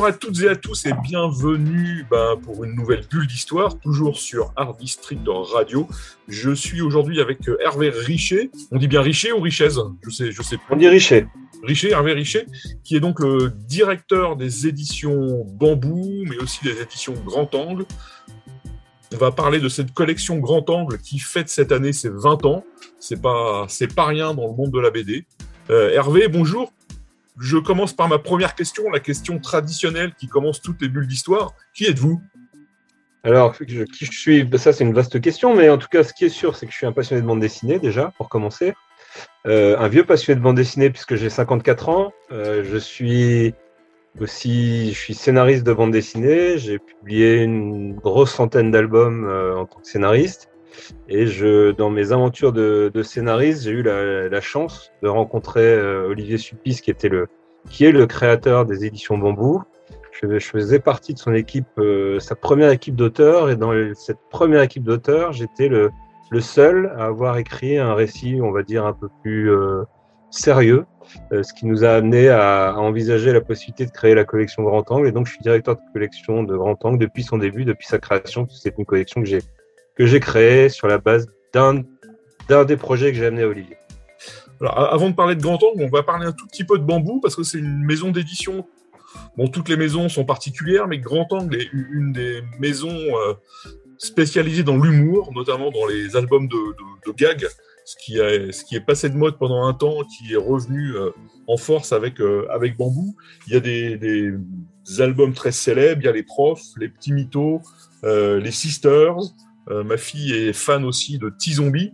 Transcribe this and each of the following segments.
Bonjour à toutes et à tous et bienvenue ben, pour une nouvelle bulle d'histoire, toujours sur Art District Radio. Je suis aujourd'hui avec euh, Hervé Richer. On dit bien Richer ou Richez Je sais, je sais plus. On dit Richer. Richer, Hervé Richer, qui est donc le directeur des éditions Bambou, mais aussi des éditions Grand Angle. On va parler de cette collection Grand Angle qui fête cette année ses 20 ans. C'est pas, c'est pas rien dans le monde de la BD. Euh, Hervé, bonjour. Je commence par ma première question, la question traditionnelle qui commence toutes les bulles d'histoire. Qui êtes-vous? Alors, qui je suis? Ben, Ça, c'est une vaste question, mais en tout cas, ce qui est sûr, c'est que je suis un passionné de bande dessinée, déjà, pour commencer. Euh, un vieux passionné de bande dessinée, puisque j'ai 54 ans. Euh, je suis aussi je suis scénariste de bande dessinée. J'ai publié une grosse centaine d'albums euh, en tant que scénariste. Et je, dans mes aventures de, scénariste, j'ai eu la, chance de rencontrer euh, Olivier Sulpice, qui, était le, qui est le créateur des éditions Bambou. Je, faisais partie de son équipe, euh, sa première équipe d'auteurs, et dans cette première équipe d'auteurs, j'étais le, seul à avoir écrit un récit, on va dire, un peu plus euh, sérieux, ce qui nous a amené à, à envisager la possibilité de créer la collection Grand Angle. Et donc, je suis directeur de collection de Grand Angle depuis son début, depuis sa création. C'est une collection que j'ai que j'ai créée sur la base d'un des projets que j'ai amené à Olivier. Alors, a- avant de parler de Grand Angle, on va parler un tout petit peu de Bambou parce que c'est une maison d'édition. Bon, toutes les maisons sont particulières, mais Grand Angle est une des maisons euh, spécialisées dans l'humour, notamment dans les albums de, de, gags, ce qui, est, ce qui est passé de mode pendant un temps, qui est revenu euh, en force avec, euh, avec Bambou. Il y a des, des albums très célèbres, il y a les profs, les petits mythos, les sisters. Euh, ma fille est fan aussi de T-Zombie.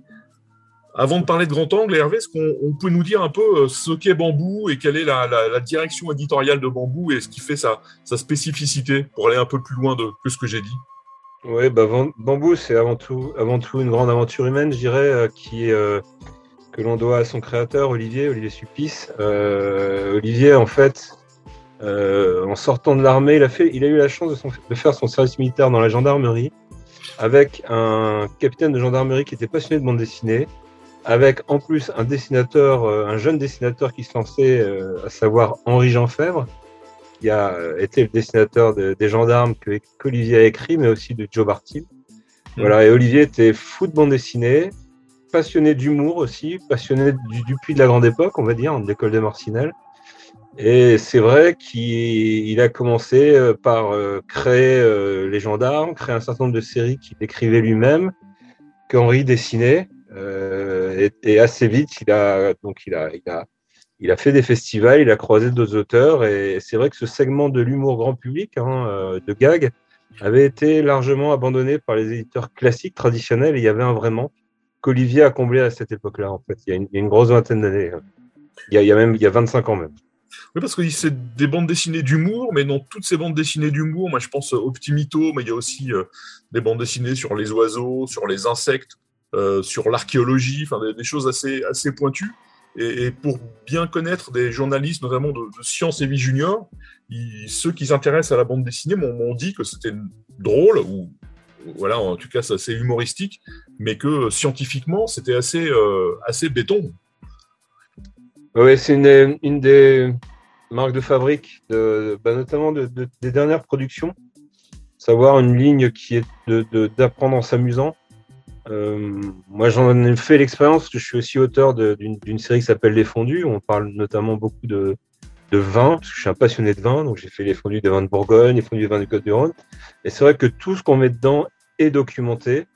Avant de parler de Grand Angle, Hervé, est-ce qu'on on peut nous dire un peu euh, ce qu'est Bambou et quelle est la, direction éditoriale de Bambou et ce qui fait sa, spécificité pour aller un peu plus loin de, que ce que j'ai dit? Oui, bah, Bambou, c'est avant tout, avant tout une grande aventure humaine, je dirais, euh, que l'on doit à son créateur, Olivier, Olivier Sulpice. Euh, Olivier, en fait, en sortant de l'armée, il a, fait, il a eu la chance de faire son service militaire dans la gendarmerie avec un capitaine de gendarmerie qui était passionné de bande dessinée, avec en plus un dessinateur, euh, un jeune dessinateur qui se lançait, euh, à savoir Henri Jean Fèvre, qui a euh, été le dessinateur de- des gendarmes que qu'Olivier a écrit, mais aussi de Joe Bartil. Voilà, et Olivier était fou de bande dessinée, passionné d'humour aussi, passionné du Dupuis de la grande époque, on va dire, de l'école de Marcinelle. Et c'est vrai qu'il il a commencé euh, par euh, créer euh, les gendarmes, créer un certain nombre de séries qu'il écrivait lui-même, qu'Henri dessinait. et, assez vite, il a donc il a, il a il a fait des festivals, il a croisé d'autres auteurs, et c'est vrai que ce segment de l'humour grand public, hein, de gag, avait été largement abandonné par les éditeurs classiques, traditionnels, et il y avait un vrai manque qu'Olivier a comblé à cette époque-là, en fait. Il y a une, une grosse vingtaine d'années. hein. Il y, a, il y a même il y a 25 ans même. Oui, parce que c'est des bandes dessinées d'humour, mais dans toutes ces bandes dessinées d'humour, moi je pense petit mytho, mais il y a aussi euh, des bandes dessinées sur les oiseaux, sur les insectes, euh, sur l'archéologie, enfin des, choses assez, assez pointues. Et, pour bien connaître des journalistes, notamment de, de Science et Vie Junior, ceux qui s'intéressent à la bande dessinée m'ont dit que c'était drôle, ou voilà, en tout cas c'est assez humoristique, mais que euh, scientifiquement c'était assez, euh, assez béton. Oui, c'est une, une des marques de fabrique, de, bah, notamment de, de- des dernières productions. Savoir une ligne qui est de- de- d'apprendre en s'amusant. Euh, moi, j'en ai fait l'expérience je suis aussi auteur de- d'une série qui s'appelle Les Fondus. On parle notamment beaucoup de, de vin, parce que je suis un passionné de vin. Donc, j'ai fait les fondus des vins de Bourgogne, les fondus des vins du Côte-du-Rhône. Et c'est vrai que tout ce qu'on met dedans est documenté.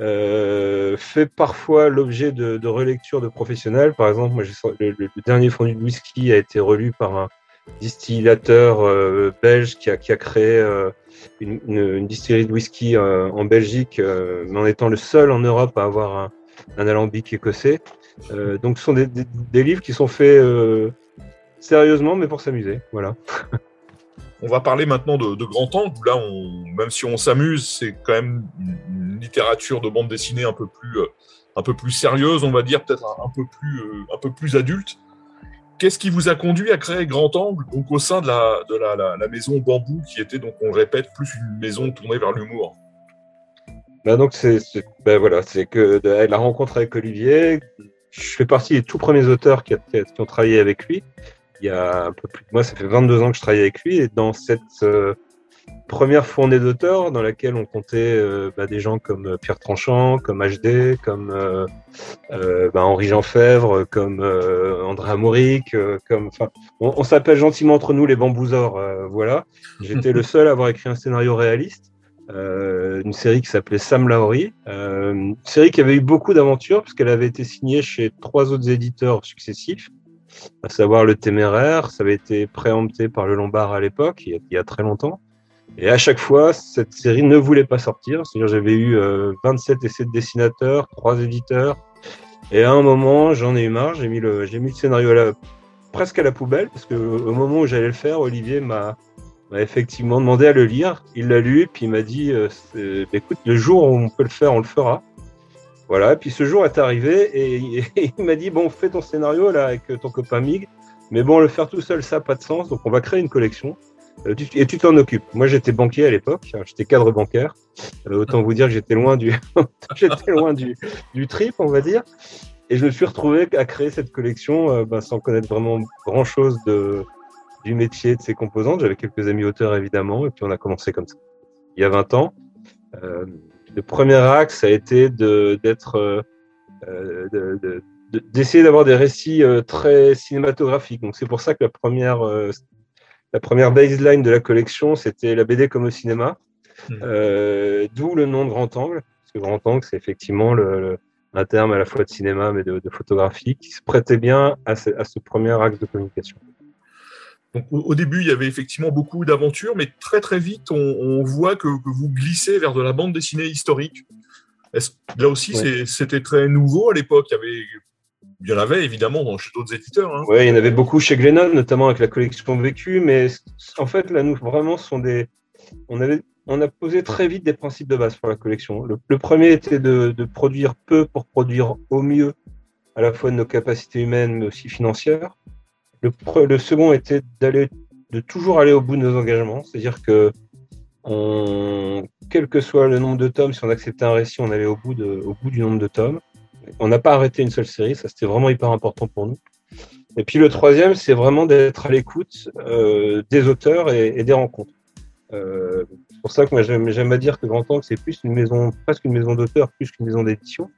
Euh, fait parfois l'objet de, de relectures de professionnels. Par exemple, moi, le, le- dernier fondu de whisky a été relu par un distillateur euh, belge qui a, qui a créé euh, une, une- distillerie de whisky euh, en Belgique, euh, mais en étant le seul en Europe à avoir un, un alambic écossais. Donc, ce sont des, des- des livres qui sont faits sérieusement, mais pour s'amuser. Voilà. On va parler maintenant de, grand angle. Là, même si on s'amuse, c'est quand même une, littérature de bande dessinée un peu plus, euh, un peu plus sérieuse, on va dire, peut-être un, peu plus, euh, un peu plus adulte. Qu'est-ce qui vous a conduit à créer Grand Angle, donc au sein de la, de maison Bambou, qui était donc, on répète, plus une maison tournée vers l'humour? Bah donc c'est ben voilà, c'est que la rencontre avec Olivier, je fais partie des tout premiers auteurs qui, ont travaillé avec lui. Il y a un peu plus de moi, ça fait 22 ans que je travaille avec lui et dans cette euh, première fournée d'auteurs dans laquelle on comptait euh, bah, des gens comme euh, Pierre Tranchant, comme HD, comme euh, bah, Henri Jean Fèvre, comme André Amouric, comme enfin on, s'appelle gentiment entre nous les bambousors, voilà. J'étais le seul à avoir écrit un scénario réaliste. une série qui s'appelait Sam Laori, une série qui avait eu beaucoup d'aventures puisqu'elle avait été signée chez trois autres éditeurs successifs, à savoir Le Téméraire, ça avait été préempté par Le Lombard à l'époque, il, y a très longtemps. Et à chaque fois, cette série ne voulait pas sortir. C'est-à-dire, j'avais eu 27 euh, essais de dessinateurs, trois éditeurs. Et à un moment, j'en ai eu marre. J'ai mis le, j'ai mis le scénario à la, presque à la poubelle parce que au moment où j'allais le faire, Olivier m'a, m'a effectivement demandé à le lire. Il l'a lu, puis il m'a dit, euh, bah, écoute, le jour où on peut le faire, on le fera. Voilà. Et puis ce jour est arrivé et, il m'a dit, bon, fais ton scénario là avec ton copain Mig. Mais bon, le faire tout seul, ça n'a pas de sens. Donc on va créer une collection. Euh, et tu t'en occupes. Moi, j'étais banquier à l'époque, j'étais cadre bancaire. Euh, autant vous dire que j'étais loin du, j'étais loin du, du trip, on va dire. Et je me suis retrouvé à créer cette collection euh, ben, sans connaître vraiment grand chose de, du métier de ses composantes. J'avais quelques amis auteurs évidemment, et puis on a commencé comme ça. Il y a 20 ans. Le premier axe a été de, d'être, euh, de, d'essayer d'avoir des récits très cinématographiques. Donc c'est pour ça que la première la première baseline de la collection, c'était la BD comme au cinéma, hmm. euh, d'où le nom de Grand Angle. Parce que Grand Angle, c'est effectivement le, un terme à la fois de cinéma mais de, photographie qui se prêtait bien à ce, premier axe de communication. Donc, au, début, il y avait effectivement beaucoup d'aventures, mais très très vite, on, voit que, vous glissez vers de la bande dessinée historique. Là aussi, c'était très nouveau à l'époque. Il y avait il y en avait évidemment chez d'autres éditeurs. Hein. Oui, il y en avait beaucoup chez Glennon, notamment avec la collection Vécu, mais en fait, là, nous, vraiment, sont des. On, avait... on a posé très vite des principes de base pour la collection. Le, premier était de, de, produire peu pour produire au mieux, à la fois de nos capacités humaines, mais aussi financières. Le, le second était d'aller, de toujours aller au bout de nos engagements, c'est-à-dire que on, quel que soit le nombre de tomes, si on acceptait un récit, on allait au bout, de, au bout du nombre de tomes. On n'a pas arrêté une seule série, ça c'était vraiment hyper important pour nous. Et puis le troisième, c'est vraiment d'être à l'écoute euh, des auteurs et, des rencontres. Euh, c'est pour ça que moi j'aime à dire que Grand Angle c'est plus une maison, presque une maison d'auteur, plus qu'une maison d'édition.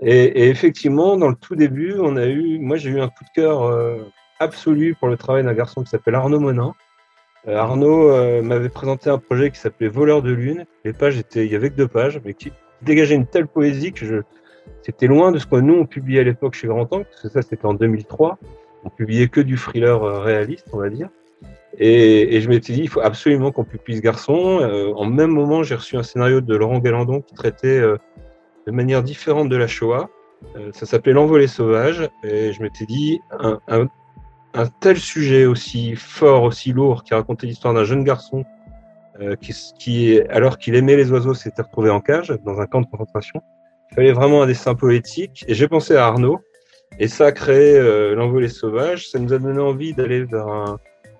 Et, effectivement, dans le tout début, on a eu, moi j'ai eu un coup de cœur euh, absolu pour le travail d'un garçon qui s'appelle Arnaud Monin. Arnaud m'avait présenté un projet qui s'appelait Voleur de lune. Les pages étaient, il y avait que deux pages, mais qui dégageait une telle poésie que je, c'était loin de ce que nous on publiait à l'époque chez Grand Angle, parce que ça c'était en 2003. On publiait que du thriller euh, réaliste, on va dire. Et, je m'étais dit, il faut absolument qu'on publie ce garçon. Euh, en même moment, j'ai reçu un scénario de Laurent Galandon qui traitait euh, de manière différente de la Shoah. ça s'appelait L'envolée sauvage. Et je m'étais dit, un, un, tel sujet aussi fort, aussi lourd, qui racontait l'histoire d'un jeune garçon qui, qui, alors qu'il aimait les oiseaux, s'était retrouvé en cage dans un camp de concentration. Il fallait vraiment un dessin poétique. Et j'ai pensé à Arnaud. Et ça a créé euh, l'envolée sauvage. Ça nous a donné envie d'aller vers, un,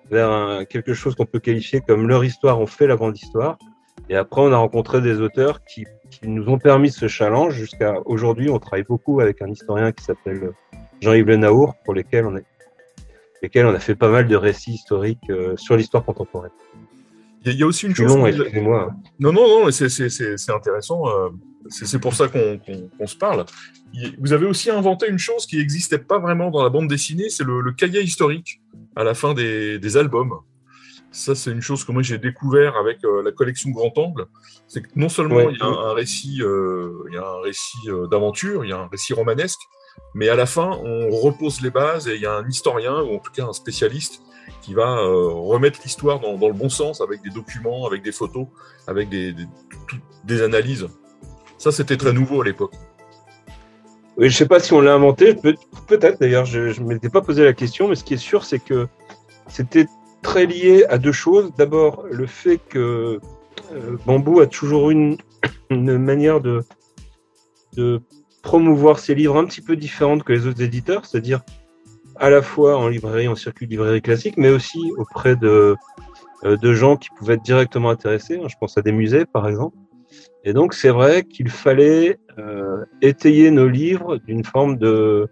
vers un, quelque chose qu'on peut qualifier comme leur histoire, on fait la grande histoire. Et après, on a rencontré des auteurs qui, qui nous ont permis ce challenge. Jusqu'à aujourd'hui, on travaille beaucoup avec un historien qui s'appelle Jean-Yves Le Naour, pour lesquels on, est, lesquels on a fait pas mal de récits historiques euh, sur l'histoire contemporaine. Il y, a aussi une chose. Long, excusez-moi. Non, non, non, c'est intéressant. Euh, c'est pour ça qu'on se parle. Vous avez aussi inventé une chose qui n'existait pas vraiment dans la bande dessinée, c'est le, cahier historique à la fin des, albums. Ça, c'est une chose que moi j'ai découvert avec euh, la collection Grand Angle. C'est que non seulement il y a un, récit, euh, il y a un récit d'aventure, il y a un récit romanesque, mais à la fin, on repose les bases et il y a un historien, ou en tout cas un spécialiste, qui va remettre l'histoire dans, le bon sens avec des documents, avec des photos, avec des, analyses. Ça, c'était très nouveau à l'époque. Oui, je sais pas si on l'a inventé, peut-être d'ailleurs, je ne m'étais pas posé la question, mais ce qui est sûr, c'est que c'était très lié à deux choses. D'abord, le fait que euh, Bambou a toujours une, une manière de promouvoir ses livres un petit peu différente que les autres éditeurs, c'est-à-dire à la fois en librairie, en circuit de librairie classique, mais aussi auprès de, euh, de gens qui pouvaient être directement intéressés. Je pense à des musées, par exemple. Et donc, c'est vrai qu'il fallait euh, étayer nos livres d'une forme de,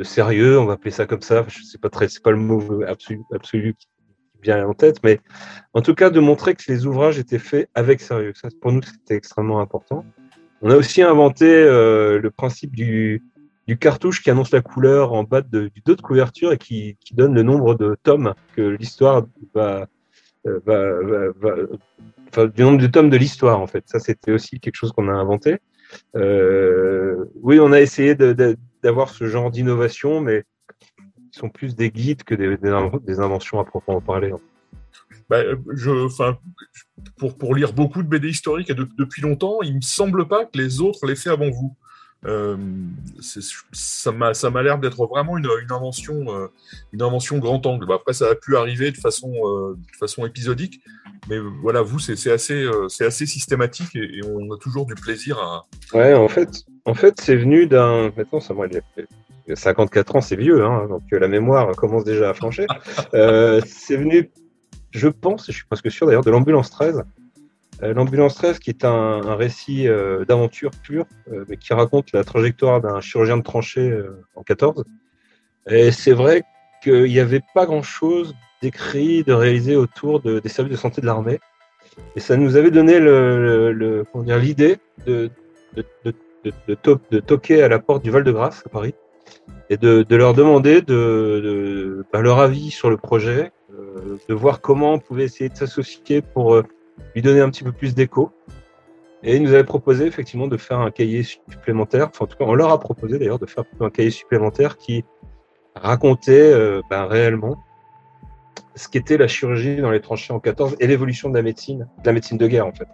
de sérieux, on va appeler ça comme ça. Je sais pas très, pas le mot absolu, absolu qui vient en tête, mais en tout cas de montrer que les ouvrages étaient faits avec sérieux. Ça, pour nous, c'était extrêmement important. On a aussi inventé euh, le principe du, cartouche qui annonce la couleur en bas de, du dos de couverture et qui, qui donne le nombre de tomes que l'histoire va, euh, du nombre de tomes de l'histoire en fait. Ça, c'était aussi quelque chose qu'on a inventé. Euh, oui, on a essayé d'avoir ce genre d'innovation, mais ils sont plus des guides que des, des inventions à proprement parler. Bah, enfin, pour, lire beaucoup de BD historiques et depuis longtemps, il me semble pas que les autres l'aient fait avant vous. Euh, ça m'a m'a l'air d'être vraiment une, invention euh, une invention grand angle. Bah, après ça a pu arriver de façon euh, épisodique, mais voilà vous c'est assez euh, systématique et, on a toujours du plaisir à. Ouais en fait en fait c'est venu d'un maintenant ça moi 54 ans c'est vieux hein, donc la mémoire commence déjà à flancher. c'est venu je pense je suis presque sûr d'ailleurs de l'ambulance 13 euh, L'ambulance 13, qui est un, récit euh, d'aventure pure, euh, mais qui raconte la trajectoire d'un chirurgien de tranchée en 14. Et c'est vrai qu'il n'y avait pas grand-chose d'écrit, de réalisé autour de, des services de santé de l'armée. Et ça nous avait donné l'idée de, de, de, de, to de, toquer à la porte du Val-de-Grâce à Paris et de, leur demander de, bah, leur avis sur le projet, de voir comment on pouvait essayer de s'associer pour lui donner un petit peu plus d'écho. Et il nous avait proposé effectivement de faire un cahier supplémentaire, enfin en tout cas on leur a proposé d'ailleurs de faire un cahier supplémentaire qui racontait euh, ben, réellement ce qu'était la chirurgie dans les tranchées en 14 et l'évolution de la médecine, de la médecine de guerre en fait.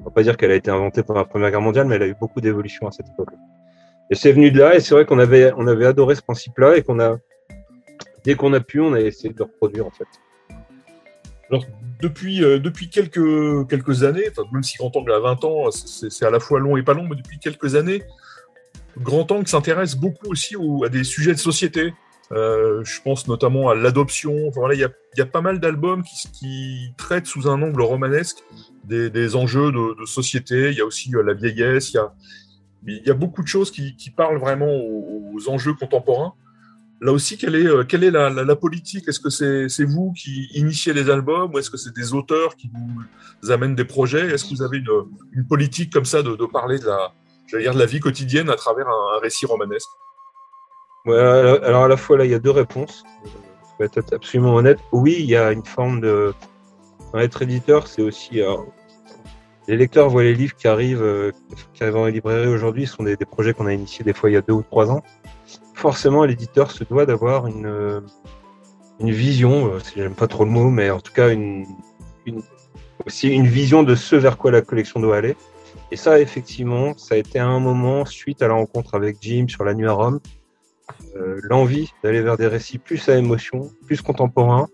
On va pas dire qu'elle a été inventée pendant la Première Guerre mondiale, mais elle a eu beaucoup d'évolution à cette époque. Et c'est venu de là, et c'est vrai qu'on avait, on avait adoré ce principe-là, et qu'on a, dès qu'on a pu, on a essayé de le reproduire en fait. Alors, depuis, euh, depuis quelques, quelques années, même si Grand Angle a 20 ans, c'est à la fois long et pas long, mais depuis quelques années, Grand Angle s'intéresse beaucoup aussi à des sujets de société. Euh, je pense notamment à l'adoption. Enfin, voilà, il y a, y a, pas mal d'albums qui, traitent sous un angle romanesque des, des enjeux de, société. Il y a aussi euh, la vieillesse. Il y a, y a beaucoup de choses qui, parlent vraiment aux enjeux contemporains là aussi, quelle est, euh, la, politique? Est-ce que c'est vous qui initiez les albums ou est-ce que c'est des auteurs qui vous amènent des projets? Est-ce que vous avez une, politique comme ça de, parler de la, dire, de la vie quotidienne à travers un, récit romanesque? Ouais, Alors à la fois, là, il y a deux réponses. Je vais être absolument honnête. Oui, il y a une forme de... Être éditeur, c'est aussi... Les lecteurs voient les livres qui arrivent, euh, qui arrivent en librairie aujourd'hui, ce sont des projets qu'on a initiés des fois il y a deux ou trois ans forcément, l'éditeur se doit d'avoir une, une vision, euh, j'aime pas trop le mot, mais en tout cas, aussi une vision de ce vers quoi la collection doit aller. Et ça, effectivement, ça a été à un moment, suite à la rencontre avec Jim sur la nuit à Rome, euh, l'envie d'aller vers des récits plus à émotion, plus contemporains,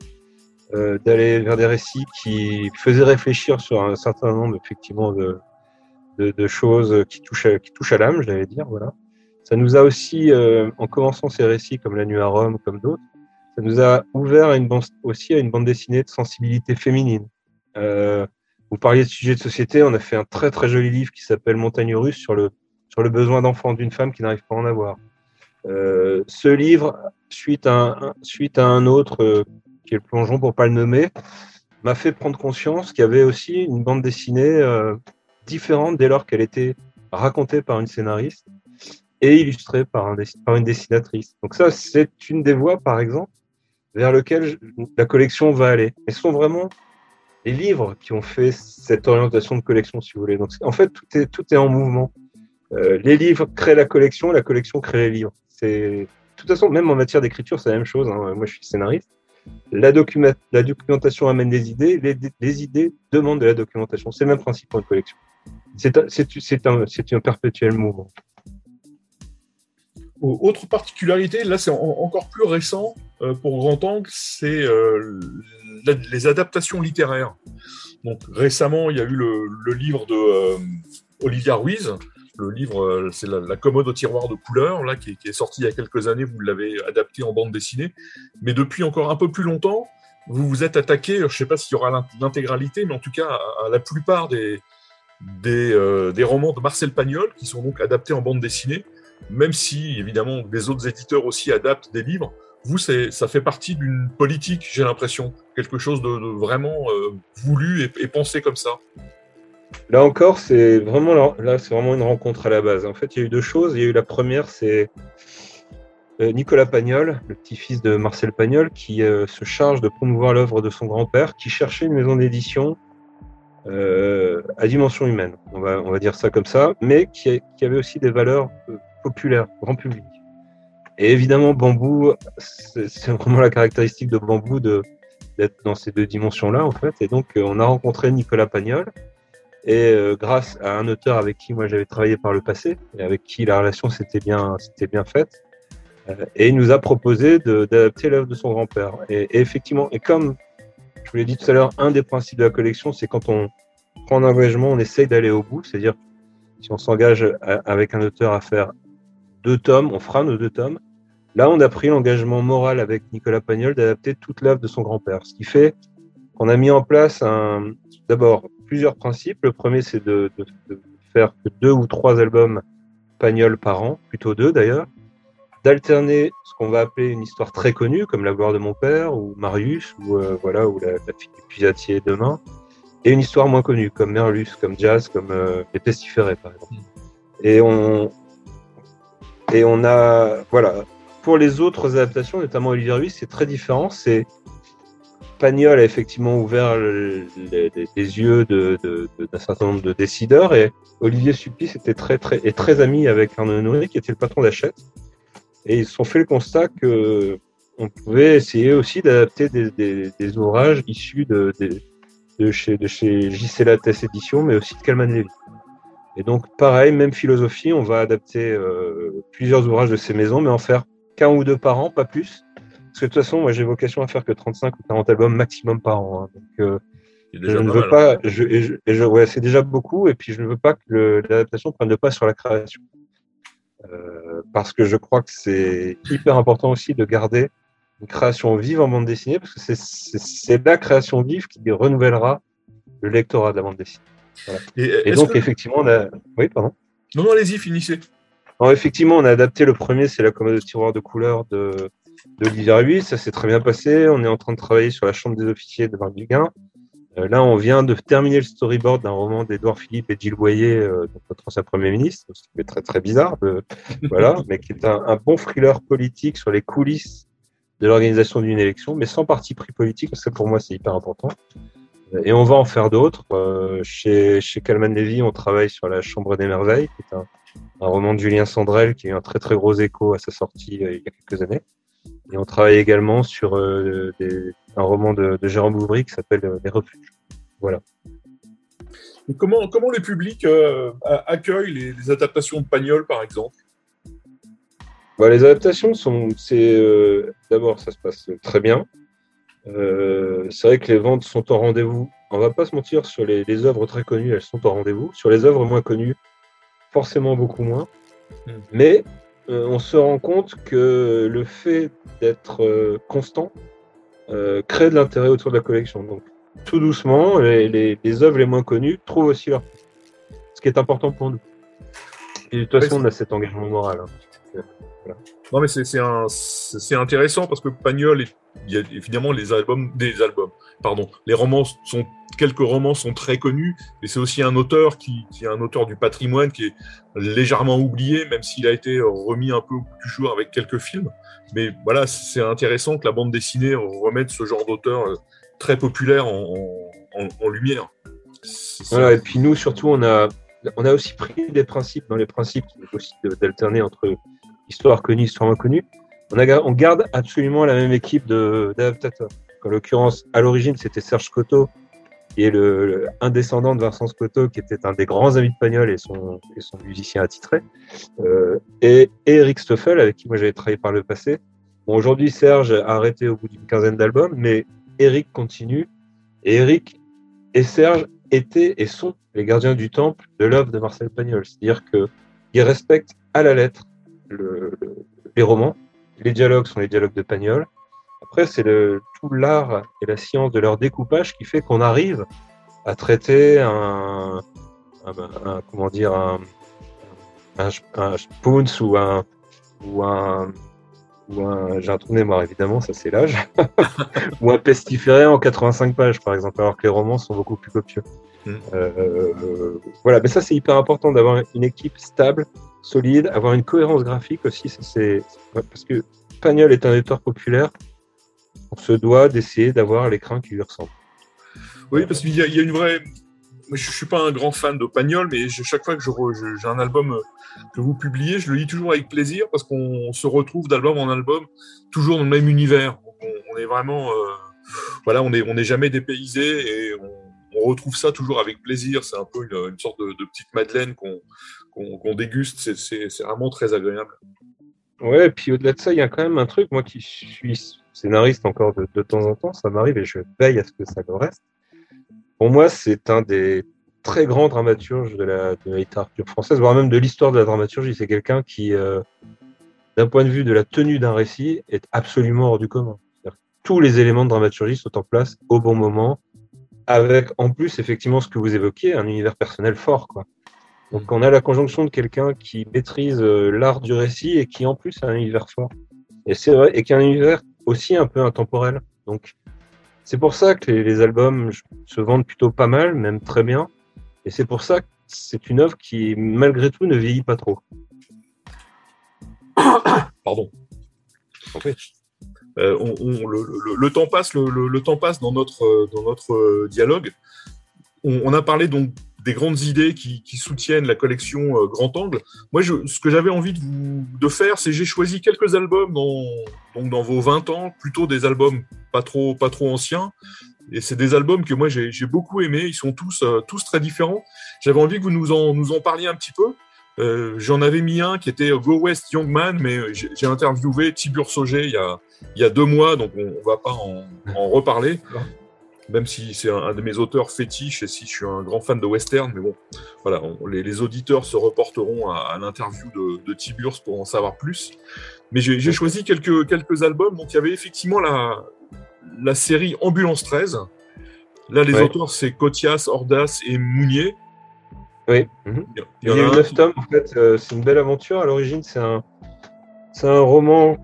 euh, d'aller vers des récits qui faisaient réfléchir sur un certain nombre, effectivement, de, choses qui touchent à, à l'âme, j'allais dire, voilà. Ça nous a aussi, euh, en commençant ces récits comme La Nuit à Rome, comme d'autres, ça nous a ouvert aussi à une bande dessinée de sensibilité féminine. Euh, vous parliez de sujets de société, on a fait un très très joli livre qui s'appelle Montagne russe sur le, sur le besoin d'enfant d'une femme qui n'arrive pas à en avoir. Euh, ce livre, suite à un, suite à un autre, qui est le plongeon pour pas le nommer, m'a fait prendre conscience qu'il y avait aussi une bande dessinée différente dès lors qu'elle était racontée par une scénariste et illustré par, un, par une dessinatrice. Donc ça, c'est une des voies, par exemple, vers lequel la collection va aller. Mais ce sont vraiment les livres qui ont fait cette orientation de collection, si vous voulez. Donc en fait, tout est, tout en mouvement. Euh, les livres créent la collection, la collection crée les livres. C'est de toute façon, même en matière d'écriture, c'est la même chose. Hein. Moi, je suis scénariste. La, document, la documentation amène des idées, les, idées demandent de la documentation. C'est le même principe pour une collection. C'est un, un perpétuel mouvement. Autre particularité, là c'est encore plus récent pour Grand Angle, c'est les adaptations littéraires. Donc récemment, il y a eu le, livre de Olivia Ruiz, le livre, c'est la, commode au tiroir de couleurs, là, qui est, sorti il y a quelques années, vous l'avez adapté en bande dessinée. Mais depuis encore un peu plus longtemps, vous vous êtes attaqué, je ne sais pas s'il y aura l'intégralité, mais en tout cas à, la plupart des, des, des, romans de Marcel Pagnol, qui sont donc adaptés en bande dessinée, même si évidemment des autres éditeurs aussi adaptent des livres. Vous, ça fait partie d'une politique, j'ai l'impression, quelque chose de, vraiment euh, voulu et, pensé comme ça. Là encore, c'est vraiment vraiment une rencontre à la base. En fait, il y a eu deux choses. Il y a eu la première, c'est euh, Nicolas Pagnol, le petit-fils de Marcel Pagnol, qui euh, se charge de promouvoir l'œuvre de son grand-père, qui cherchait une maison d'édition à dimension humaine, on va, on va dire ça comme ça, mais qui avait aussi des valeurs populaires, grand public. Et évidemment, Bambou, c'est vraiment la caractéristique de Bambou d'être dans ces deux dimensions-là, en fait. Et donc, euh, on a rencontré Nicolas Pagnol. Et euh, grâce à un auteur avec qui moi j'avais travaillé par le passé, et avec qui la relation s'était bien, bien faite, euh, et il nous a proposé d'adapter l'œuvre de son grand-père. Et, et, effectivement, et comme je vous l'ai dit tout à l'heure, un des principes de la collection, c'est quand on prend un engagement, on essaye d'aller au bout. C'est-à-dire, si on s'engage avec un auteur à faire deux tomes, on fera nos deux tomes. Là, on a pris l'engagement moral avec Nicolas Pagnol d'adapter toute l'œuvre de son grand-père. Ce qui fait qu'on a mis en place d'abord plusieurs principes. Le premier, c'est de, faire que deux ou trois albums Pagnol par an, plutôt deux d'ailleurs. D'alterner ce qu'on va appeler une histoire très connue, comme La gloire de mon père, ou Marius, ou euh, voilà, ou la, fille du puisatier demain, et une histoire moins connue, comme Merlus, comme Jazz, comme euh, Les Pestiférés, par exemple. Et on, et on a, voilà, pour les autres adaptations, notamment Olivier Ruiz, c'est très différent. C'est Pagnol a effectivement ouvert les, yeux d'un certain nombre de décideurs et Olivier Sulpice était très très et très ami avec Arnaud Nourri qui était le patron d'Achette et ils se sont fait le constat que on pouvait essayer aussi d'adapter des, ouvrages issus de, de, chez de chez JC Lattès Édition mais aussi de Calman Levy. Et donc pareil, même philosophie, on va adapter euh, plusieurs ouvrages de ces maisons mais en faire qu'un ou deux par an, pas plus. Parce que de toute façon, moi, j'ai vocation à faire que 35 ou 40 albums maximum par an. Hein. Donc, euh, je ne veux pas, hein. je, je, ouais, c'est déjà beaucoup, et puis je ne veux pas que l'adaptation prenne de pas sur la création. Euh, parce que je crois que c'est hyper important aussi de garder une création vive en bande dessinée, parce que c'est la création vive qui renouvellera le lectorat de la bande dessinée. Et, donc, effectivement, on a. Oui, pardon. Non, non, allez-y, finissez. Alors, effectivement, on a adapté le premier, c'est la commode de tiroir de couleur de, d'Olivier Ruiz. Ça s'est très bien passé. On est en train de travailler sur la chambre des officiers de Marc Duguin. Euh, là, on vient de terminer le storyboard d'un roman d'Edouard Philippe et Gilles Boyer, euh, notre ancien Premier ministre, ce qui est très très bizarre, voilà, mais qui est un, bon thriller politique sur les coulisses de l'organisation d'une élection, mais sans parti pris politique, parce que pour moi c'est hyper important. Et on va en faire d'autres. Euh, chez, chez Calman Levy, on travaille sur La Chambre des Merveilles, qui est un, un roman de Julien Sandrel qui a eu un très très gros écho à sa sortie euh, il y a quelques années. Et on travaille également sur euh, un roman de, Jérôme Bouvry qui s'appelle euh, Les Refuges. Voilà. comment, comment le public accueille les, adaptations de Pagnol, par exemple? Bah, Les adaptations, sont, c'est d'abord, ça se passe très bien. C'est vrai que les ventes sont en rendez-vous. On va pas se mentir, sur les, les œuvres très connues, elles sont en rendez-vous. Sur les œuvres moins connues, forcément beaucoup moins. Hmm. Mais euh, on se rend compte que le fait d'être euh, constant euh, crée de l'intérêt autour de la collection. Donc, tout doucement, les, les, œuvres les moins connues trouvent aussi leur ce qui est important pour nous. Et de toute façon, on a cet engagement moral. Hein. Non, mais c'est intéressant parce que Pagnol, il y a évidemment les albums, des albums, pardon, les romans sont, quelques romans sont très connus, mais c'est aussi un auteur qui, est un auteur du patrimoine qui est légèrement oublié, même s'il a été remis un peu du jour avec quelques films. Mais voilà, c'est intéressant que la bande dessinée remette ce genre d'auteur euh, très populaire en, en, lumière. Voilà, et puis nous, surtout, on a, on a aussi pris des principes, dans les principes, aussi d'alterner entre histoire connue, histoire inconnue. On, a, on garde absolument la même équipe d'adaptateurs. En l'occurrence, à l'origine, c'était Serge Coteau qui est le, un descendant de Vincent Scotto, qui était un des grands amis de Pagnol et son, et son musicien attitré, euh, et, Eric Stoffel, avec qui moi j'avais travaillé par le passé. Bon, aujourd'hui, Serge a arrêté au bout d'une quinzaine d'albums, mais Eric continue. Et Eric et Serge étaient et sont les gardiens du temple de l'œuvre de Marcel Pagnol. C'est-à-dire qu'ils respectent à la lettre le, les romans. Les dialogues sont les dialogues de Pagnol. Après, c'est tout l'art et la science de leur découpage qui fait qu'on arrive à traiter un, comment dire un, un, un spoons ou un ou un ou un j'ai un trou de mémoire évidemment ça c'est l'âge ou un pestiféré en 85 pages par exemple alors que les romans sont beaucoup plus copieux mm. euh, voilà mais ça c'est hyper important d'avoir une équipe stable solide avoir une cohérence graphique aussi c'est parce que Pagnol est un auteur populaire on se doit d'essayer d'avoir l'écran qui lui ressemble. Oui, parce qu'il y, a une vraie. Je ne suis pas un grand fan de Pagnol, mais chaque fois que j'ai un album que vous publiez, je le lis toujours avec plaisir parce qu'on se retrouve d'album en album, toujours dans le même univers. On, est vraiment. Euh, voilà, on n'est on est jamais dépaysé et on, retrouve ça toujours avec plaisir. C'est un peu une, sorte de, petite madeleine qu'on déguste. C'est vraiment très agréable. Ouais, et puis au-delà de ça, il y a quand même un truc, moi qui suis scénariste encore de, de temps en temps, ça m'arrive et je veille à ce que ça le reste. Pour moi, c'est un des très grands dramaturges de la, de la littérature française, voire même de l'histoire de la dramaturgie. C'est quelqu'un qui, euh, d'un point de vue de la tenue d'un récit, est absolument hors du commun. Tous les éléments de dramaturgie sont en place au bon moment, avec en plus effectivement ce que vous évoquiez, un univers personnel fort. Quoi. Donc on a la conjonction de quelqu'un qui maîtrise euh, l'art du récit et qui en plus a un univers fort. Et c'est vrai, et qui a un univers aussi un peu intemporel. Donc, c'est pour ça que les, albums se vendent plutôt pas mal, même très bien. Et c'est pour ça que c'est une œuvre qui, malgré tout, ne vieillit pas trop. Pardon. Euh, le, temps passe, le, temps passe dans notre, dans notre dialogue. On, a parlé donc des grandes idées qui, soutiennent la collection euh, Grand Angle. Moi, ce que j'avais envie de, vous, faire, c'est j'ai choisi quelques albums dans, donc dans vos 20 ans, plutôt des albums pas trop, pas trop anciens. Et c'est des albums que moi j'ai beaucoup aimés. Ils sont tous, euh, tous très différents. J'avais envie que vous nous en, nous en parliez un petit peu. Euh, J'en avais mis un qui était Go West Young Man, mais j'ai interviewé Tibur Sauger il y, a, il y a deux mois, donc on, ne va pas en, en reparler même si c'est un, de mes auteurs fétiches et si je suis un grand fan de western, mais bon, voilà, les, auditeurs se reporteront à, l'interview de, de Tiburce pour en savoir plus. Mais j'ai choisi quelques, quelques albums, donc il y avait effectivement la, la série Ambulance 13. Là, les auteurs, c'est Cotias, Ordas et Mounier. Oui. Il y, a, eu neuf tomes, en fait, euh, c'est une belle aventure. À l'origine, c'est un, un roman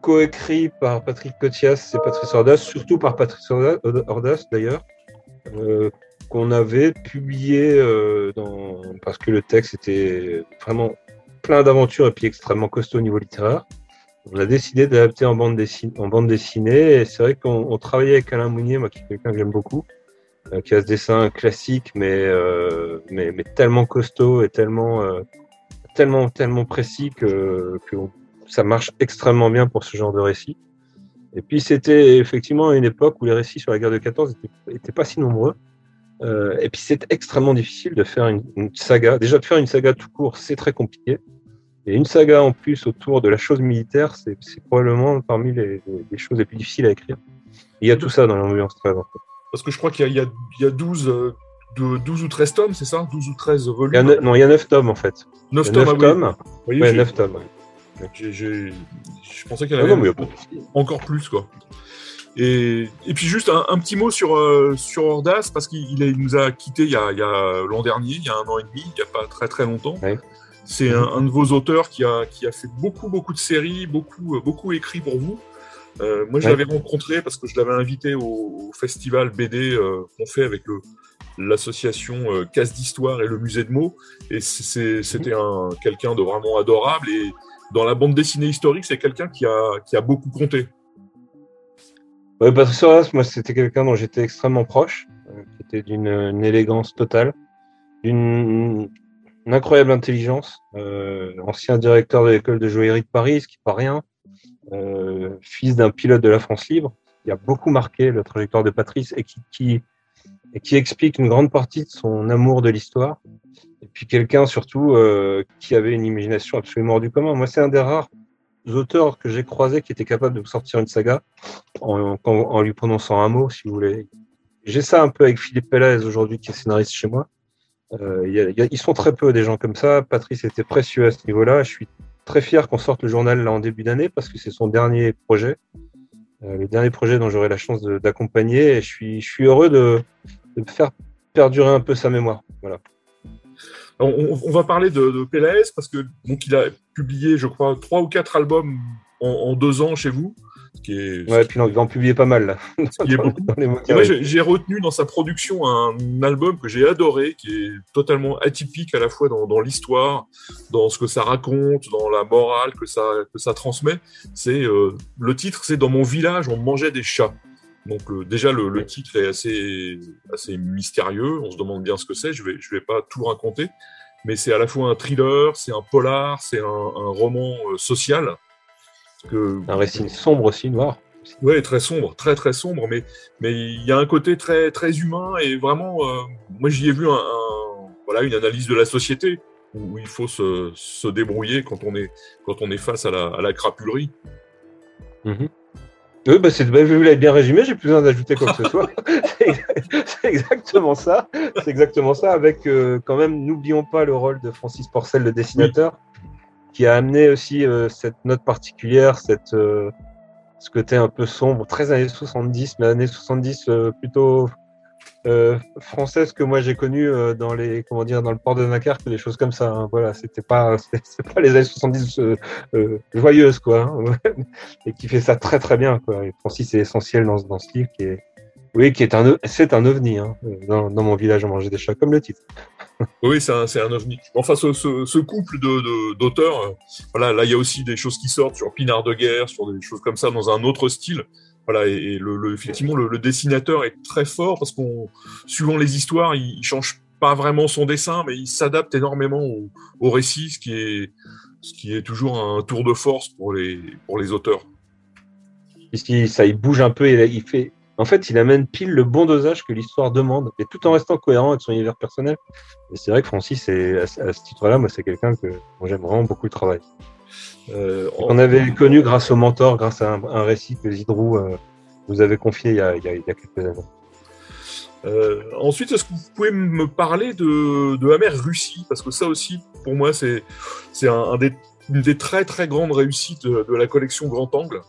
coécrit par Patrick Cotias et Patrice Ordas, surtout par Patrice Ordas d'ailleurs, euh, qu'on avait publié euh, dans... parce que le texte était vraiment plein d'aventures et puis extrêmement costaud au niveau littéraire. On a décidé d'adapter en bande dessinée, en bande dessinée et c'est vrai qu'on travaillait avec Alain Mounier, moi qui est quelqu'un que j'aime beaucoup, euh, qui a ce dessin classique mais, mais, mais tellement costaud et tellement tellement tellement précis que, ça marche extrêmement bien pour ce genre de récit. Et puis c'était effectivement une époque où les récits sur la guerre de 14 étaient, pas si nombreux. Euh, et puis c'est extrêmement difficile de faire une, saga. Déjà de faire une saga tout court, c'est très compliqué. Et une saga en plus autour de la chose militaire, c'est probablement parmi les, choses les plus difficiles à écrire. il y a tout ça dans l'ambiance 13 en fait. Parce que je crois qu'il y, y, a 12, euh, de 12 ou 13 tomes, c'est ça? 12 ou 13 volumes? Non, il y a 9 tomes en fait. 9 tomes, 9 ah tomes. Oui. 9 tomes. Je pensais qu'il y en avait encore plus, quoi. Et, et puis juste un, petit mot sur, euh, sur Ordas, parce qu'il nous a quitté il y a, l'an dernier, il y a un an et demi, il n'y a pas très très longtemps. C'est un, de vos auteurs qui a, qui a fait beaucoup beaucoup de séries, beaucoup, beaucoup écrit pour vous. Euh, moi, je l'avais rencontré parce que je l'avais invité au, festival BD euh, qu'on fait avec l'association Casse d'Histoire et le Musée de mots. Et c'était un quelqu'un de vraiment adorable. Et dans la bande dessinée historique, c'est quelqu'un qui a, qui a beaucoup compté. Oui, Patrice Horace, moi, c'était quelqu'un dont j'étais extrêmement proche, euh, qui était d'une élégance totale, d'une incroyable intelligence, euh, ancien directeur de l'école de joaillerie de Paris, ce qui n'est pas rien, euh, fils d'un pilote de la France libre, qui a beaucoup marqué la trajectoire de Patrice et qui, explique une grande partie de son amour de l'histoire. Et puis quelqu'un surtout euh, qui avait une imagination absolument hors du commun. Moi, c'est un des rares auteurs que j'ai croisé qui était capable de sortir une saga en lui prononçant un mot, si vous voulez. J'ai ça un peu avec Philippe Pellez aujourd'hui, qui est scénariste chez moi. Euh, y a, y a, ils sont très peu des gens comme ça. Patrice était précieux à ce niveau-là. Je suis très fier qu'on sorte le journal là en début d'année parce que c'est son dernier projet, euh, le dernier projet dont j'aurai la chance d'accompagner. Et je suis, je suis heureux de, faire perdurer un peu sa mémoire. Voilà. On, va parler de, de Pélez parce que donc il a publié, je crois, trois ou quatre albums en deux ans chez vous. Qui est, ouais, puis non, il va en publier pas mal là. Qui est beaucoup. Moi, j'ai retenu dans sa production un album que j'ai adoré, qui est totalement atypique à la fois dans, dans l'histoire, dans ce que ça raconte, dans la morale que ça, que ça transmet. C'est euh, le titre, c'est Dans mon village, on mangeait des chats. Donc euh, déjà le, le, titre est assez, assez mystérieux. On se demande bien ce que c'est. Je vais, je vais pas tout raconter, mais c'est à la fois un thriller, c'est un polar, c'est un, un, roman euh, social. Que, un récit sombre aussi, noir. Oui, très sombre, très très sombre, mais mais il y a un côté très très humain et vraiment, euh, moi j'y ai vu un, un, voilà une analyse de la société où il faut se, se débrouiller quand on est quand on est face à la, à la crapulerie. -hmm. Oui, bah c'est, bah, vous l'avez bien résumé, j'ai plus besoin d'ajouter quoi que ce soit. c'est exactement ça. C'est exactement ça, avec euh, quand même, n'oublions pas le rôle de Francis Porcel, le dessinateur, oui. Qui a amené aussi euh, cette note particulière, cette, euh, ce côté un peu sombre, très années 70, mais années 70 euh, plutôt euh, française que moi j'ai connue euh, dans les comment dire dans le port de Dunkerque des choses comme ça hein. voilà c'était pas c'est pas les années 70 euh, euh, joyeuses quoi hein. et qui fait ça très très bien quoi et Francis c'est essentiel dans, dans ce livre qui est oui qui est un c'est un ovni hein, dans, dans, mon village on mangeait des chats comme le titre oui c'est un, un ovni enfin ce, ce, ce couple de d'auteurs de, voilà là il y a aussi des choses qui sortent sur Pinard de guerre sur des choses comme ça dans un autre style voilà, et, et le, le, effectivement, le, le, dessinateur est très fort parce qu'on, suivant les histoires, il, il change pas vraiment son dessin, mais il s'adapte énormément au, au, récit, ce qui est, ce qui est toujours un tour de force pour les, pour les auteurs. Ici, ça, il bouge un peu et il fait. En fait, il amène pile le bon dosage que l'histoire demande, et tout en restant cohérent avec son univers personnel. Et c'est vrai que Francis, à, ce titre-là, moi, c'est quelqu'un que j'aime vraiment beaucoup le travail. Euh, on avait connu grâce au mentor, grâce à un, récit que Zidrou euh, nous avait confié il y a, quelques années. Euh, ensuite, est-ce que vous pouvez me parler de, de Amer Russie? Parce que ça aussi, pour moi, c'est un, des, une des très très grandes réussites de la collection Grand Angle.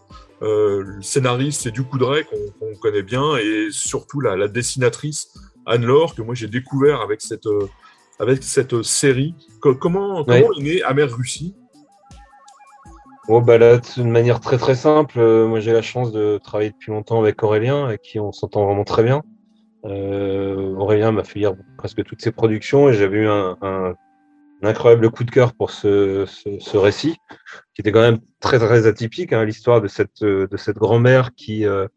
Euh, le scénariste, c'est du Coudray qu'on qu connaît bien, et surtout la, la dessinatrice Anne-Laure, que moi j'ai découvert avec cette, euh, avec cette série. Comment, comment ouais. est né Amer Russie? Bon, bah là, de manière très très simple, euh, moi j'ai la chance de travailler depuis longtemps avec Aurélien, avec qui on s'entend vraiment très bien. Euh, Aurélien m'a fait lire presque toutes ses productions et j'avais eu un, un, un, incroyable coup de cœur pour ce, ce, ce, récit, qui était quand même très très atypique, hein, l'histoire de cette, de cette grand-mère qui euh,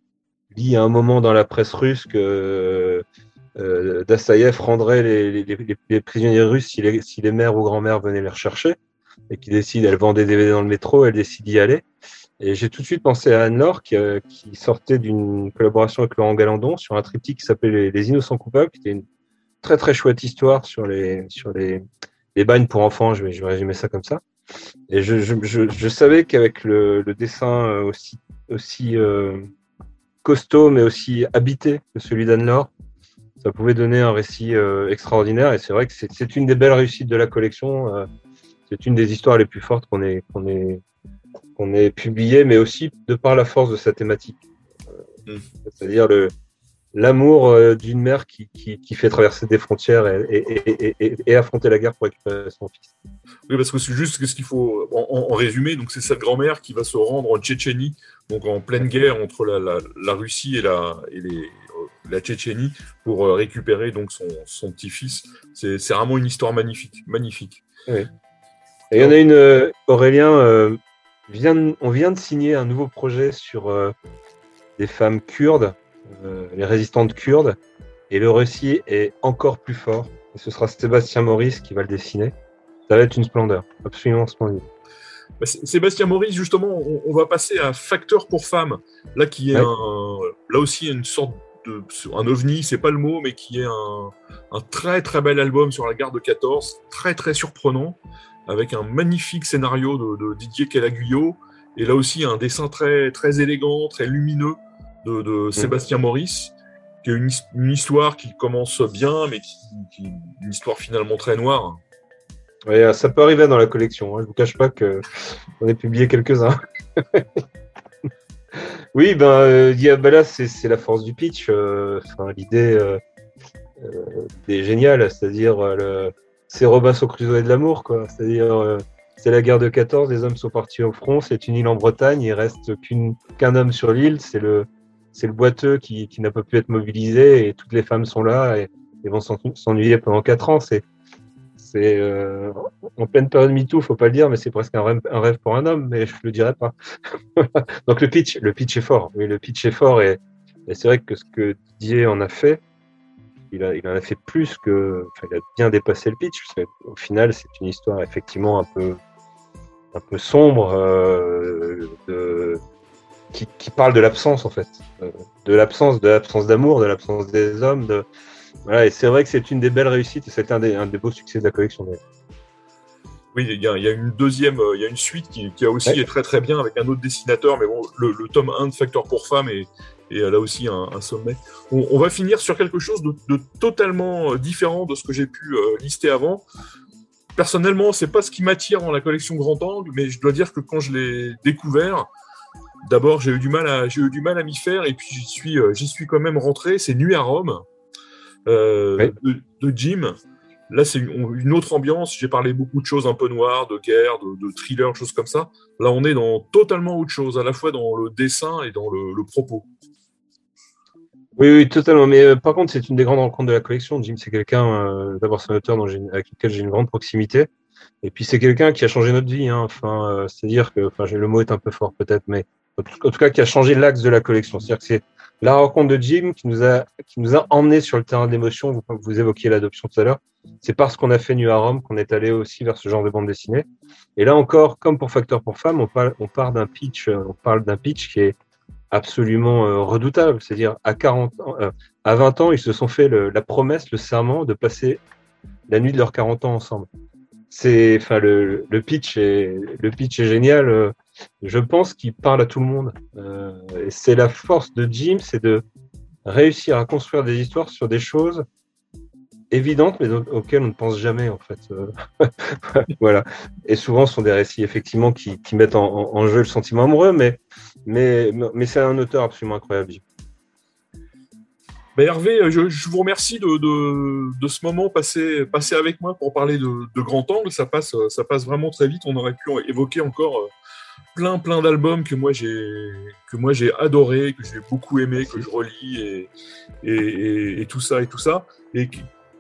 lit à un moment dans la presse russe que euh, Dassaïev rendrait les, les, les, les, prisonniers russes si les, si les mères ou grand-mères venaient les rechercher et qui décide, elle vend des DVD dans le métro, elle décide d'y aller. Et j'ai tout de suite pensé à Anne-Laure qui, euh, qui, sortait d'une collaboration avec Laurent Galandon sur un triptyque qui s'appelait les, Innocents Coupables, qui était une très très chouette histoire sur les, sur les, les bagnes pour enfants, je vais, je vais résumer ça comme ça. Et je, je, je, je savais qu'avec le, le, dessin euh, aussi, aussi euh, costaud mais aussi habité que celui d'Anne-Laure, ça pouvait donner un récit euh, extraordinaire. Et c'est vrai que c'est une des belles réussites de la collection. Euh, c'est une des histoires les plus fortes qu'on ait, qu'on ait, qu'on ait publiées, mais aussi de par la force de sa thématique. Mmh. C'est-à-dire le, l'amour euh, d'une mère qui, qui, qui, fait traverser des frontières et, et, et, et, affronter la guerre pour récupérer son fils. Oui, parce que c'est juste ce qu'il faut en, en, résumé. Donc, c'est cette grand-mère qui va se rendre en Tchétchénie, donc en pleine guerre entre la, la, la Russie et la, et les, euh, la Tchétchénie, pour euh, récupérer donc son, son petit-fils. C'est vraiment une histoire magnifique, magnifique. Oui. Et il y en a une, Aurélien, euh, vient, on vient de signer un nouveau projet sur euh, des femmes kurdes, les résistantes kurdes, et le récit est encore plus fort. Et ce sera Sébastien Maurice qui va le dessiner. Ça va être une splendeur, absolument splendide. Bah, Sébastien Maurice, justement, on, on, va passer à Facteur pour femmes, là qui est ouais. un, là aussi une sorte un ovni, c'est pas le mot, mais qui est un, un, très très bel album sur la gare de 14, très très surprenant, avec un magnifique scénario de, Didier Calaguyo, et là aussi un dessin très très élégant, très lumineux de, de Sébastien Maurice, qui est une, une, histoire qui commence bien, mais qui, qui, une histoire finalement très noire. Ouais, ça peut arriver dans la collection. Hein. Je vous cache pas que on ait publié quelques-uns. oui, ben, euh, là, c'est la force du pitch. Euh, l'idée euh, est géniale, c'est-à-dire c'est Robinson Crusoe de l'amour, quoi. C'est-à-dire c'est la guerre de 14, les hommes sont partis au front, c'est une île en Bretagne, il reste qu'un homme sur l'île, c'est le c'est le boiteux qui, n'a pas pu être mobilisé et toutes les femmes sont là et, vont s'ennuyer pendant quatre ans. C'est euh, en pleine période MeToo, faut pas le dire, mais c'est presque un rêve, pour un homme, mais je le dirais pas. Donc le pitch, le pitch est fort. Oui, le pitch est fort et, c'est vrai que ce que Didier en a fait, il, en a fait plus que, enfin, il a bien dépassé le pitch. au final, c'est une histoire effectivement un peu, sombre, euh, qui, qui, parle de l'absence en fait, euh, de l'absence, de l'absence d'amour, de l'absence des hommes, de voilà, et c'est vrai que c'est une des belles réussites et c'est un des, un des beaux succès de la collection. Oui, il y, a, il y, a, une deuxième, euh, il y a une suite qui, qui a aussi est très très bien avec un autre dessinateur, mais bon, le, le tome 1 de Facteur pour femmes est, et là aussi un, un sommet. On, on, va finir sur quelque chose de, de totalement euh, différent de ce que j'ai pu euh, lister avant. Personnellement, c'est pas ce qui m'attire dans la collection Grand Angle, mais je dois dire que quand je l'ai découvert, d'abord j'ai eu du mal à j'ai eu du mal à m'y faire et puis j'y suis j'y suis quand même rentré. C'est Nuit à Rome euh, de, Jim. Là, c'est une, autre ambiance. J'ai parlé beaucoup de choses un peu noires, de guerre, de, thriller, choses comme ça. Là, on est dans totalement autre chose, à la fois dans le dessin et dans le, propos. Oui, oui, totalement. Mais euh, par contre, c'est une des grandes rencontres de la collection. Jim, c'est quelqu'un, euh, d'abord, c'est un auteur avec lequel j'ai une grande proximité. Et puis, c'est quelqu'un qui a changé notre vie. Hein. Enfin, c'est-à-dire que, enfin, le mot est un peu fort peut-être, mais en tout cas, qui a changé l'axe de la collection. C'est-à-dire que c'est la rencontre de Jim qui nous a, qui nous a emmené sur le terrain de l'émotion. Vous, vous évoquiez l'adoption tout à l'heure. C'est parce qu'on a fait Nu à Rome qu'on est allé aussi vers ce genre de bande dessinée. Et là encore, comme pour Facteur pour Femmes, on parle, on part d'un pitch, on parle d'un pitch qui est absolument euh, redoutable. C'est-à-dire, à 40 euh, à 20 ans, ils se sont fait la promesse, le serment de passer la nuit de leurs 40 ans ensemble. C'est, enfin, le, le pitch est, le pitch est génial. Euh, je pense qu'il parle à tout le monde. Euh, c'est la force de Jim, c'est de réussir à construire des histoires sur des choses évidentes, mais auxquelles on ne pense jamais, en fait. Euh, voilà. Et souvent, ce sont des récits, effectivement, qui, mettent en, jeu le sentiment amoureux, mais, mais, mais c'est un auteur absolument incroyable. Ben, Hervé, je, vous remercie de, ce moment passé, passé avec moi pour parler de, de, grand angle. Ça passe, ça passe vraiment très vite. On aurait pu évoquer encore euh, plein plein d'albums que moi j'ai que moi j'ai adoré, que j'ai beaucoup aimé, que je relis et, et, et, tout ça et tout ça. Et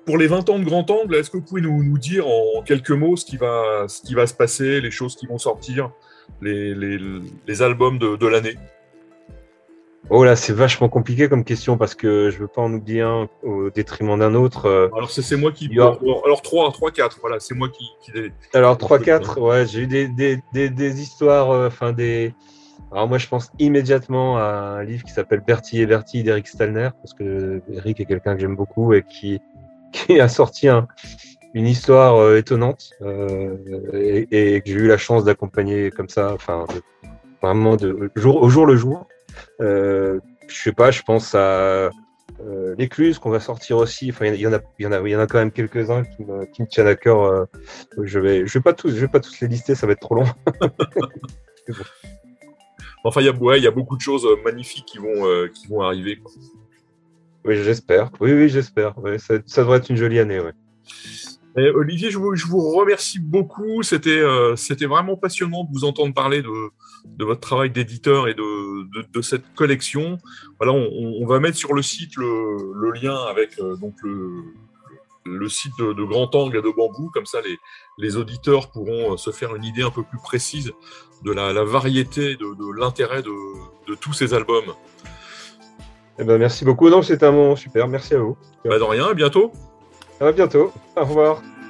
pour les 20 ans de Grand Angle, est-ce que vous pouvez nous, nous, dire en quelques mots ce qui va ce qui va se passer, les choses qui vont sortir, les, les, les albums de, de l'année? Oh là, c'est vachement compliqué comme question parce que je veux pas en oublier un au détriment d'un autre. Euh. Alors c'est moi qui. Alors 3, 3, 4, voilà, c'est moi qui. Alors 3, 4, ouais, j'ai eu des, des, des, des histoires, euh, enfin des. Alors moi, je pense immédiatement à un livre qui s'appelle Bertie et Bertie d'Eric Stalner parce que Eric est quelqu'un que j'aime beaucoup et qui qui a sorti un, une histoire euh, étonnante et, et, que j'ai eu la chance d'accompagner comme ça, enfin vraiment de jour au jour le jour. Euh, je sais pas, je pense à euh, l'écluse qu'on va sortir aussi. Enfin, il y, en a, il y en a, il y en a quand même quelques-uns qui me, qui me tiennent à cœur. Euh, je vais, je vais pas tous, je vais pas tous les lister, ça va être trop long. enfin, il y a, ouais, il y a beaucoup de choses magnifiques qui vont, euh, qui vont arriver. Quoi. Oui, j'espère. Oui, oui, j'espère. Ouais, ça, ça, devrait être une jolie année, ouais. Olivier, je vous, je vous, remercie beaucoup. C'était euh, c'était vraiment passionnant de vous entendre parler de, de votre travail d'éditeur et de, de, de, cette collection. Voilà, on, on, va mettre sur le site le, le lien avec euh, donc le, le site de, de, Grand Angle et de Bambou. Comme ça, les, les auditeurs pourront euh, se faire une idée un peu plus précise de la, la variété, de, de l'intérêt de, de tous ces albums. Eh ben, merci beaucoup. Non, c'était un moment super. Merci à vous. Bah, de rien. À bientôt. À bientôt. Au revoir.